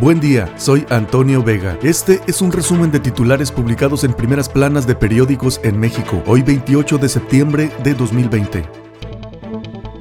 Buen día, soy Antonio Vega. Este es un resumen de titulares publicados en primeras planas de periódicos en México, hoy 28 de septiembre de 2020.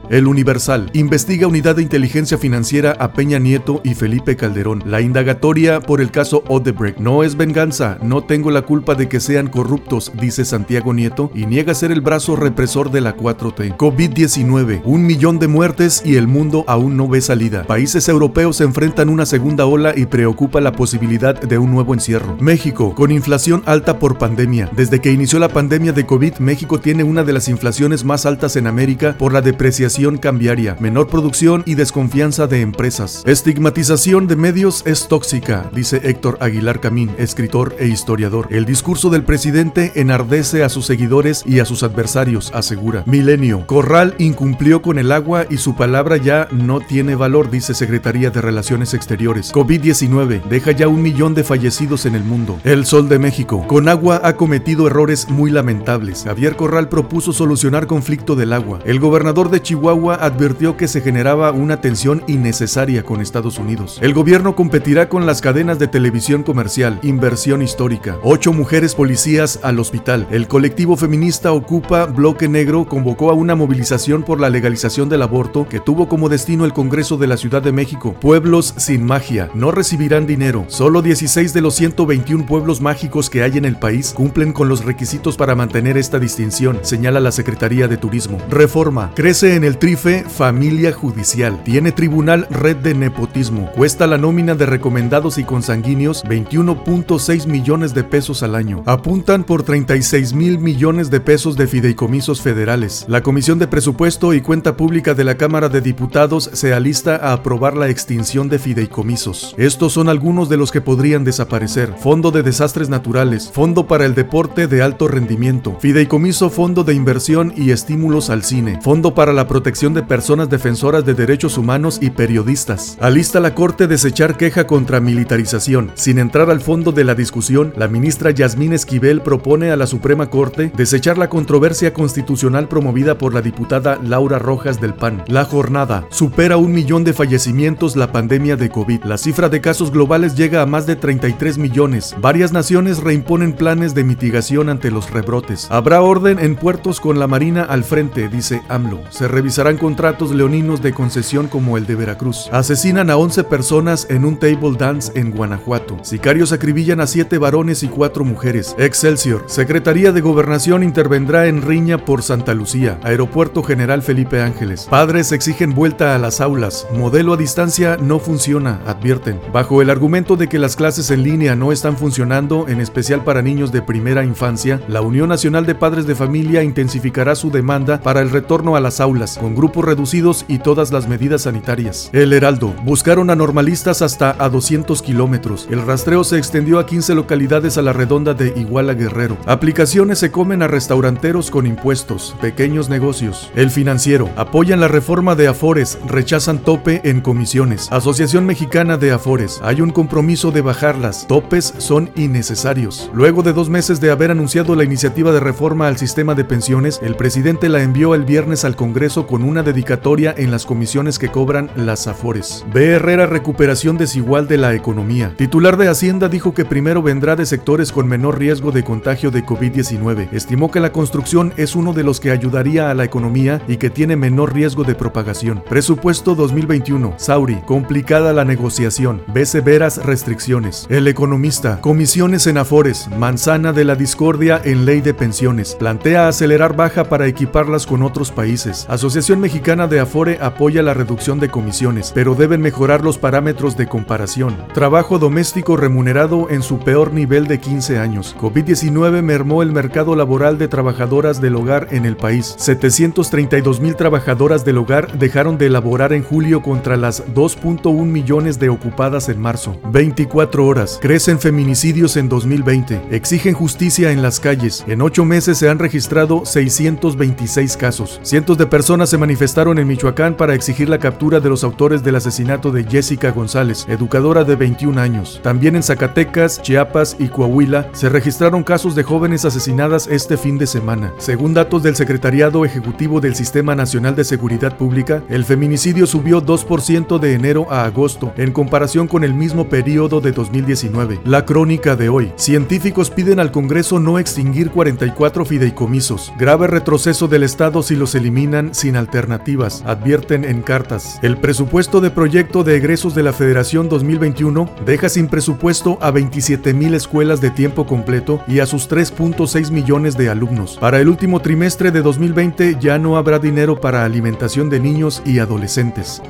El Universal investiga unidad de inteligencia financiera a Peña Nieto y Felipe Calderón. La indagatoria por el caso Odebrecht no es venganza, no tengo la culpa de que sean corruptos, dice Santiago Nieto y niega ser el brazo represor de la 4T. COVID-19, un millón de muertes y el mundo aún no ve salida. Países europeos enfrentan una segunda ola y preocupa la posibilidad de un nuevo encierro. México, con inflación alta por pandemia. Desde que inició la pandemia de COVID, México tiene una de las inflaciones más altas en América por la depreciación cambiaria, menor producción y desconfianza de empresas. Estigmatización de medios es tóxica, dice Héctor Aguilar Camín, escritor e historiador. El discurso del presidente enardece a sus seguidores y a sus adversarios, asegura. Milenio. Corral incumplió con el agua y su palabra ya no tiene valor, dice Secretaría de Relaciones Exteriores. COVID-19 deja ya un millón de fallecidos en el mundo. El Sol de México. Con agua ha cometido errores muy lamentables. Javier Corral propuso solucionar conflicto del agua. El gobernador de Chihuahua Chihuahua advirtió que se generaba una tensión innecesaria con Estados Unidos. El gobierno competirá con las cadenas de televisión comercial, inversión histórica. Ocho mujeres policías al hospital. El colectivo feminista Ocupa Bloque Negro convocó a una movilización por la legalización del aborto que tuvo como destino el Congreso de la Ciudad de México. Pueblos sin magia no recibirán dinero. Solo 16 de los 121 pueblos mágicos que hay en el país cumplen con los requisitos para mantener esta distinción, señala la Secretaría de Turismo. Reforma. Crece en el Trife Familia Judicial. Tiene tribunal red de nepotismo. Cuesta la nómina de recomendados y consanguíneos 21.6 millones de pesos al año. Apuntan por 36 mil millones de pesos de fideicomisos federales. La Comisión de Presupuesto y Cuenta Pública de la Cámara de Diputados se alista a aprobar la extinción de fideicomisos. Estos son algunos de los que podrían desaparecer. Fondo de Desastres Naturales, Fondo para el Deporte de Alto Rendimiento, Fideicomiso Fondo de Inversión y Estímulos al Cine, Fondo para la Protección de Personas Defensoras de Derechos Humanos y Periodistas. Alista la Corte desechar queja contra militarización. Sin entrar al fondo de la discusión, la ministra Yasmín Esquivel propone a la Suprema Corte desechar la controversia constitucional promovida por la diputada Laura Rojas del PAN. La jornada supera un millón de fallecimientos la pandemia de COVID. La cifra de casos globales llega a más de 33 millones. Varias naciones reimponen planes de mitigación ante los rebrotes. Habrá orden en puertos con la Marina al frente, dice AMLO. Se revisa realizarán contratos leoninos de concesión como el de Veracruz. Asesinan a 11 personas en un table dance en Guanajuato. Sicarios acribillan a 7 varones y 4 mujeres. Excelsior. Secretaría de Gobernación intervendrá en riña por Santa Lucía. Aeropuerto General Felipe Ángeles. Padres exigen vuelta a las aulas. Modelo a distancia no funciona, advierten. Bajo el argumento de que las clases en línea no están funcionando, en especial para niños de primera infancia, la Unión Nacional de Padres de Familia intensificará su demanda para el retorno a las aulas con grupos reducidos y todas las medidas sanitarias. El Heraldo. Buscaron a normalistas hasta a 200 kilómetros. El rastreo se extendió a 15 localidades a la redonda de Iguala Guerrero. Aplicaciones se comen a restauranteros con impuestos. Pequeños negocios. El Financiero. Apoyan la reforma de Afores. Rechazan tope en comisiones. Asociación Mexicana de Afores. Hay un compromiso de bajarlas. Topes son innecesarios. Luego de dos meses de haber anunciado la iniciativa de reforma al sistema de pensiones, el presidente la envió el viernes al Congreso con con una dedicatoria en las comisiones que cobran las Afores. B. Herrera recuperación desigual de la economía. Titular de Hacienda dijo que primero vendrá de sectores con menor riesgo de contagio de COVID-19. Estimó que la construcción es uno de los que ayudaría a la economía y que tiene menor riesgo de propagación. Presupuesto 2021. Sauri. Complicada la negociación. Ve severas restricciones. El economista. Comisiones en Afores. Manzana de la discordia en ley de pensiones. Plantea acelerar baja para equiparlas con otros países. Asociación Asociación Mexicana de Afore apoya la reducción de comisiones, pero deben mejorar los parámetros de comparación. Trabajo doméstico remunerado en su peor nivel de 15 años. COVID-19 mermó el mercado laboral de trabajadoras del hogar en el país. 732 mil trabajadoras del hogar dejaron de elaborar en julio contra las 2.1 millones de ocupadas en marzo. 24 horas. Crecen feminicidios en 2020. Exigen justicia en las calles. En 8 meses se han registrado 626 casos. Cientos de personas se manifestaron en Michoacán para exigir la captura de los autores del asesinato de Jessica González, educadora de 21 años. También en Zacatecas, Chiapas y Coahuila se registraron casos de jóvenes asesinadas este fin de semana. Según datos del Secretariado Ejecutivo del Sistema Nacional de Seguridad Pública, el feminicidio subió 2% de enero a agosto en comparación con el mismo periodo de 2019. La crónica de hoy. Científicos piden al Congreso no extinguir 44 fideicomisos. Grave retroceso del Estado si los eliminan sin alternativas, advierten en cartas. El presupuesto de proyecto de egresos de la Federación 2021 deja sin presupuesto a 27 mil escuelas de tiempo completo y a sus 3.6 millones de alumnos. Para el último trimestre de 2020 ya no habrá dinero para alimentación de niños y adolescentes.